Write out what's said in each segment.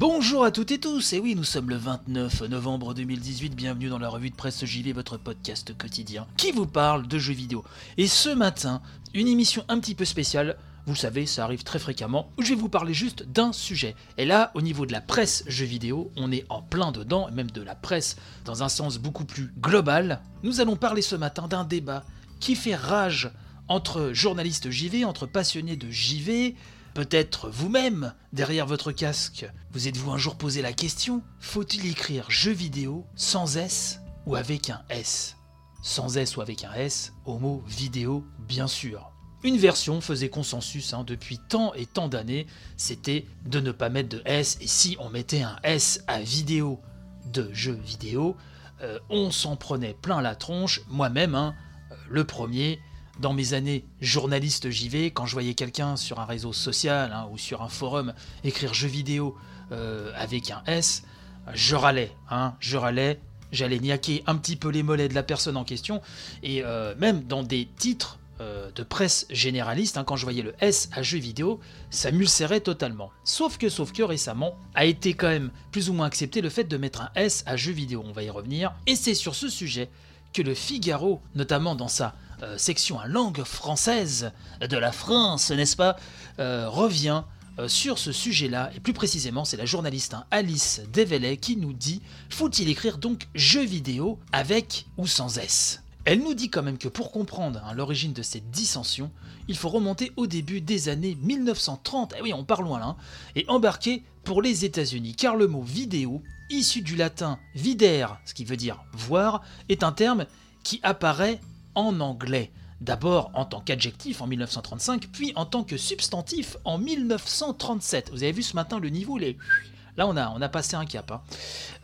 Bonjour à toutes et tous, et oui, nous sommes le 29 novembre 2018, bienvenue dans la revue de presse JV, votre podcast quotidien, qui vous parle de jeux vidéo. Et ce matin, une émission un petit peu spéciale, vous savez, ça arrive très fréquemment, où je vais vous parler juste d'un sujet. Et là, au niveau de la presse jeux vidéo, on est en plein dedans, même de la presse dans un sens beaucoup plus global. Nous allons parler ce matin d'un débat qui fait rage entre journalistes JV, entre passionnés de JV, Peut-être vous-même, derrière votre casque, vous êtes-vous un jour posé la question faut-il écrire jeu vidéo sans S ou avec un S? Sans S ou avec un S, au mot vidéo, bien sûr. Une version faisait consensus hein, depuis tant et tant d'années, c'était de ne pas mettre de S, et si on mettait un S à vidéo de jeu vidéo, euh, on s'en prenait plein la tronche, moi-même, hein, euh, le premier, dans mes années journaliste JV, quand je voyais quelqu'un sur un réseau social hein, ou sur un forum écrire jeu vidéo euh, avec un S, je râlais, hein, je râlais, j'allais niaquer un petit peu les mollets de la personne en question, et euh, même dans des titres euh, de presse généraliste, hein, quand je voyais le S à jeu vidéo, ça m'ulcérait totalement. Sauf que, sauf que récemment, a été quand même plus ou moins accepté le fait de mettre un S à jeu vidéo, on va y revenir, et c'est sur ce sujet que le Figaro, notamment dans sa euh, section à langue française de la France, n'est-ce pas, euh, revient euh, sur ce sujet-là, et plus précisément, c'est la journaliste hein, Alice Develet qui nous dit faut-il écrire donc jeu vidéo avec ou sans S? Elle nous dit quand même que pour comprendre hein, l'origine de cette dissension, il faut remonter au début des années 1930, et eh oui on part loin là, hein, et embarquer pour les États-Unis, car le mot vidéo, issu du latin videre, ce qui veut dire voir, est un terme qui apparaît en anglais. D'abord en tant qu'adjectif en 1935, puis en tant que substantif en 1937. Vous avez vu ce matin le niveau, les... Là, on a, on a passé un cap. Hein.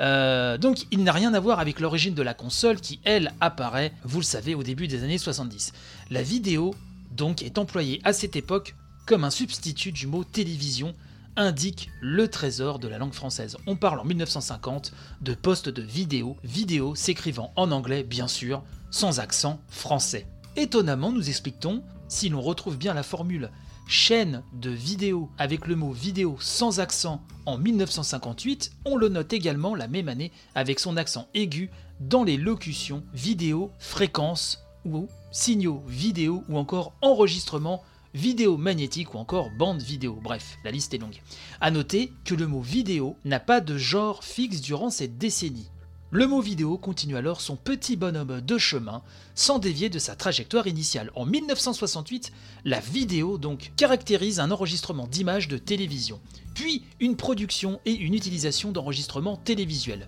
Euh, donc, il n'a rien à voir avec l'origine de la console qui, elle, apparaît, vous le savez, au début des années 70. La vidéo, donc, est employée à cette époque comme un substitut du mot télévision, indique le trésor de la langue française. On parle en 1950 de poste de vidéo, vidéo s'écrivant en anglais, bien sûr, sans accent français. Étonnamment, nous expliquons, si l'on retrouve bien la formule chaîne de vidéo avec le mot vidéo sans accent en 1958, on le note également la même année avec son accent aigu dans les locutions vidéo, fréquence ou signaux vidéo ou encore enregistrement vidéo magnétique ou encore bande vidéo. Bref, la liste est longue. A noter que le mot vidéo n'a pas de genre fixe durant cette décennie. Le mot vidéo continue alors son petit bonhomme de chemin sans dévier de sa trajectoire initiale. En 1968, la vidéo donc caractérise un enregistrement d'images de télévision, puis une production et une utilisation d'enregistrements télévisuels.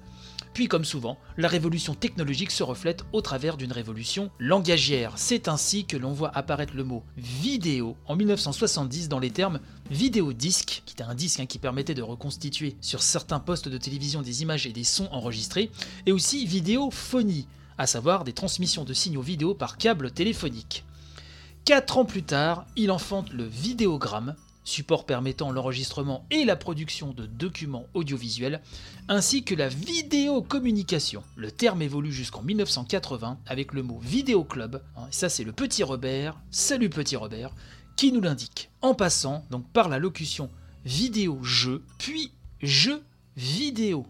Puis comme souvent, la révolution technologique se reflète au travers d'une révolution langagière. C'est ainsi que l'on voit apparaître le mot vidéo en 1970 dans les termes vidéodisque, qui était un disque hein, qui permettait de reconstituer sur certains postes de télévision des images et des sons enregistrés, et aussi vidéophonie, à savoir des transmissions de signaux vidéo par câble téléphonique. Quatre ans plus tard, il enfante le vidéogramme, support permettant l'enregistrement et la production de documents audiovisuels, ainsi que la vidéocommunication. Le terme évolue jusqu'en 1980 avec le mot vidéoclub, hein, ça c'est le petit Robert, salut petit Robert, qui nous l'indique. En passant donc par la locution vidéo-jeu, puis jeu vidéo.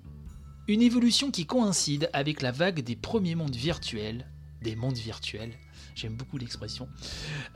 Une évolution qui coïncide avec la vague des premiers mondes virtuels, des mondes virtuels, j'aime beaucoup l'expression,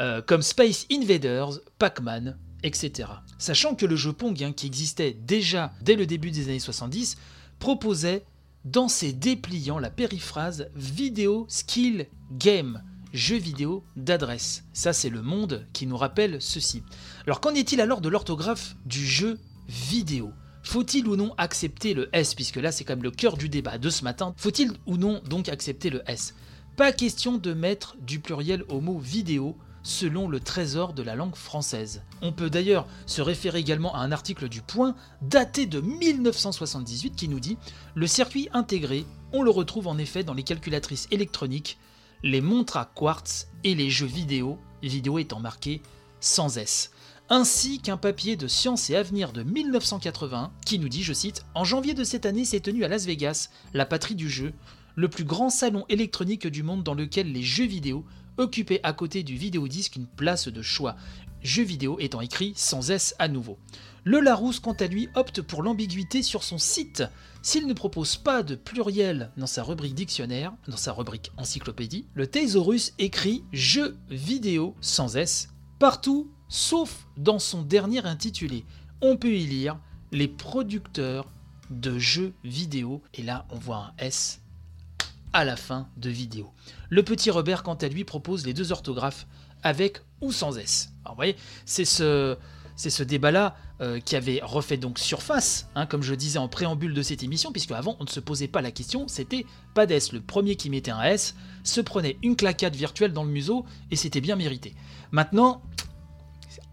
euh, comme Space Invaders, Pac-Man, etc. Sachant que le jeu Pong, hein, qui existait déjà dès le début des années 70, proposait dans ses dépliants la périphrase Video Skill Game, jeu vidéo d'adresse. Ça, c'est le monde qui nous rappelle ceci. Alors, qu'en est-il alors de l'orthographe du jeu vidéo? Faut-il ou non accepter le S? Puisque là, c'est quand même le cœur du débat de ce matin. Faut-il ou non donc accepter le S? Pas question de mettre du pluriel au mot vidéo selon le trésor de la langue française. On peut d'ailleurs se référer également à un article du Point daté de 1978 qui nous dit Le circuit intégré, on le retrouve en effet dans les calculatrices électroniques, les montres à quartz et les jeux vidéo, vidéo étant marqué sans S ainsi qu'un papier de Science et Avenir de 1980 qui nous dit, je cite, En janvier de cette année s'est tenu à Las Vegas, la patrie du jeu, le plus grand salon électronique du monde dans lequel les jeux vidéo occupaient à côté du vidéodisque une place de choix, jeux vidéo étant écrit sans S à nouveau. Le Larousse, quant à lui, opte pour l'ambiguïté sur son site. S'il ne propose pas de pluriel dans sa rubrique dictionnaire, dans sa rubrique encyclopédie, le Thésaurus écrit jeux vidéo sans S partout sauf dans son dernier intitulé. On peut y lire les producteurs de jeux vidéo, et là on voit un S à la fin de vidéo. Le petit Robert, quant à lui, propose les deux orthographes avec ou sans S. Alors, vous voyez, c'est ce, débat-là euh, qui avait refait donc surface, hein, comme je disais en préambule de cette émission, puisque avant on ne se posait pas la question, c'était pas d'S. Le premier qui mettait un S se prenait une claquade virtuelle dans le museau et c'était bien mérité. Maintenant,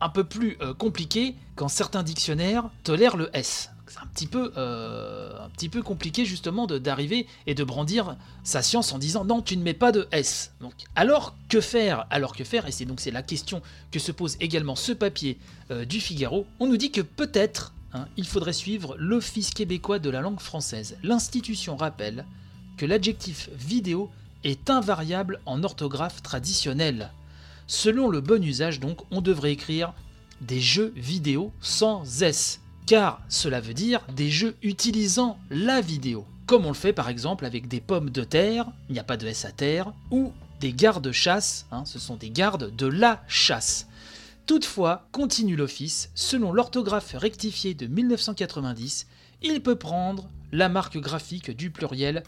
un peu plus euh, compliqué quand certains dictionnaires tolèrent le S. C'est un petit peu, euh, un petit peu compliqué justement d'arriver et de brandir sa science en disant non, tu ne mets pas de S. Donc, alors que faire? Alors que faire? Et c'est donc la question que se pose également ce papier euh, du Figaro. On nous dit que peut-être hein, il faudrait suivre l'Office québécois de la langue française. L'institution rappelle que l'adjectif vidéo est invariable en orthographe traditionnelle. Selon le bon usage, donc, on devrait écrire des jeux vidéo sans S, car cela veut dire des jeux utilisant la vidéo, comme on le fait par exemple avec des pommes de terre, il n'y a pas de S à terre, ou des gardes-chasse, hein, ce sont des gardes de la chasse. Toutefois, continue l'Office, selon l'orthographe rectifiée de 1990, il peut prendre la marque graphique du pluriel,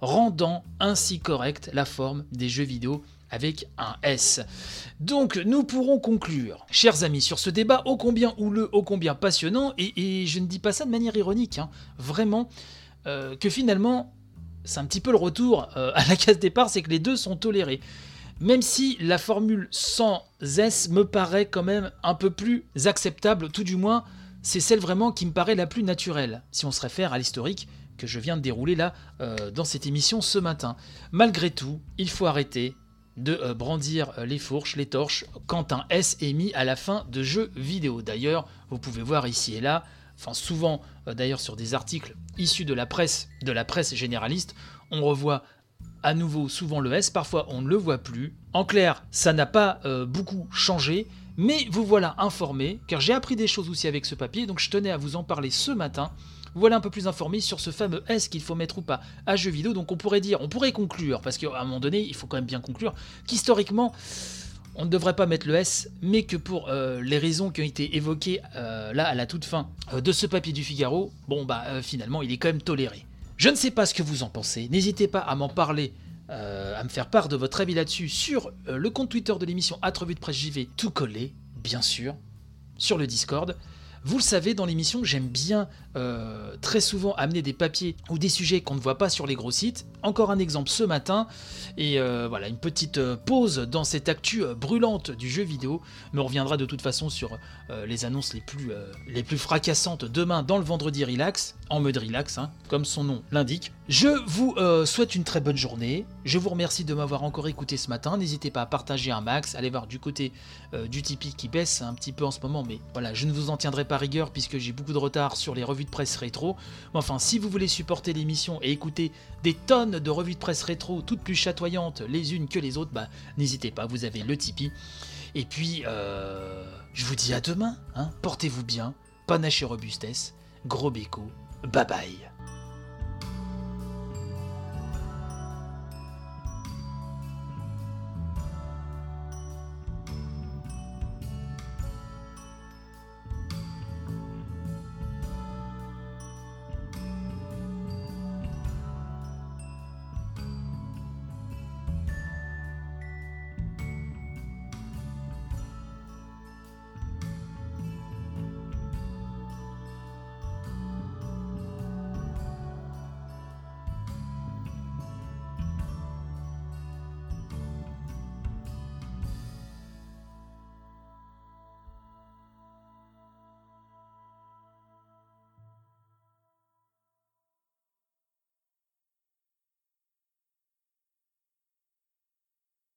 rendant ainsi correcte la forme des jeux vidéo avec un S. Donc nous pourrons conclure, chers amis, sur ce débat ô combien houleux, ô combien passionnant, et, je ne dis pas ça de manière ironique, hein, vraiment, euh, que finalement, c'est un petit peu le retour euh, à la case départ, c'est que les deux sont tolérés. Même si la formule sans S me paraît quand même un peu plus acceptable, tout du moins, c'est celle vraiment qui me paraît la plus naturelle, si on se réfère à l'historique que je viens de dérouler là euh, dans cette émission ce matin. Malgré tout, il faut arrêter de euh, brandir euh, les fourches, les torches, quand un S est mis à la fin de jeux vidéo. D'ailleurs, vous pouvez voir ici et là, souvent euh, d'ailleurs sur des articles issus de la presse, de la presse généraliste, on revoit à nouveau souvent le S, parfois on ne le voit plus. En clair, ça n'a pas beaucoup changé, mais vous voilà informé, car j'ai appris des choses aussi avec ce papier, donc je tenais à vous en parler ce matin voilà un peu plus informé sur ce fameux S qu'il faut mettre ou pas à jeu vidéo. Donc on pourrait dire, on pourrait conclure, parce qu'à un moment donné, il faut quand même bien conclure, qu'historiquement, on ne devrait pas mettre le S, mais que pour euh, les raisons qui ont été évoquées euh, là à la toute fin euh, de ce papier du Figaro, bon bah finalement il est quand même toléré. Je ne sais pas ce que vous en pensez, n'hésitez pas à m'en parler, à me faire part de votre avis là-dessus sur le compte Twitter de l'émission Atrevue de Presse JV, tout collé, bien sûr, sur le Discord. Vous le savez, dans l'émission, j'aime bien euh, très souvent amener des papiers ou des sujets qu'on ne voit pas sur les gros sites. Encore un exemple ce matin, et euh, voilà, une petite euh, pause dans cette actu brûlante du jeu vidéo. Me reviendra de toute façon sur les annonces les plus, les plus fracassantes demain dans le vendredi relax, en mode relax, hein, comme son nom l'indique. Je vous souhaite une très bonne journée. Je vous remercie de m'avoir encore écouté ce matin. N'hésitez pas à partager un max, allez voir du côté du Tipeee qui baisse un petit peu en ce moment, mais voilà, je ne vous en tiendrai rigueur puisque j'ai beaucoup de retard sur les revues de presse rétro. Mais enfin, si vous voulez supporter l'émission et écouter des tonnes de revues de presse rétro, toutes plus chatoyantes les unes que les autres, bah n'hésitez pas, vous avez le Tipeee. Et puis, euh, je vous dis à demain, hein, portez-vous bien, panache et robustesse, gros béco, bye bye.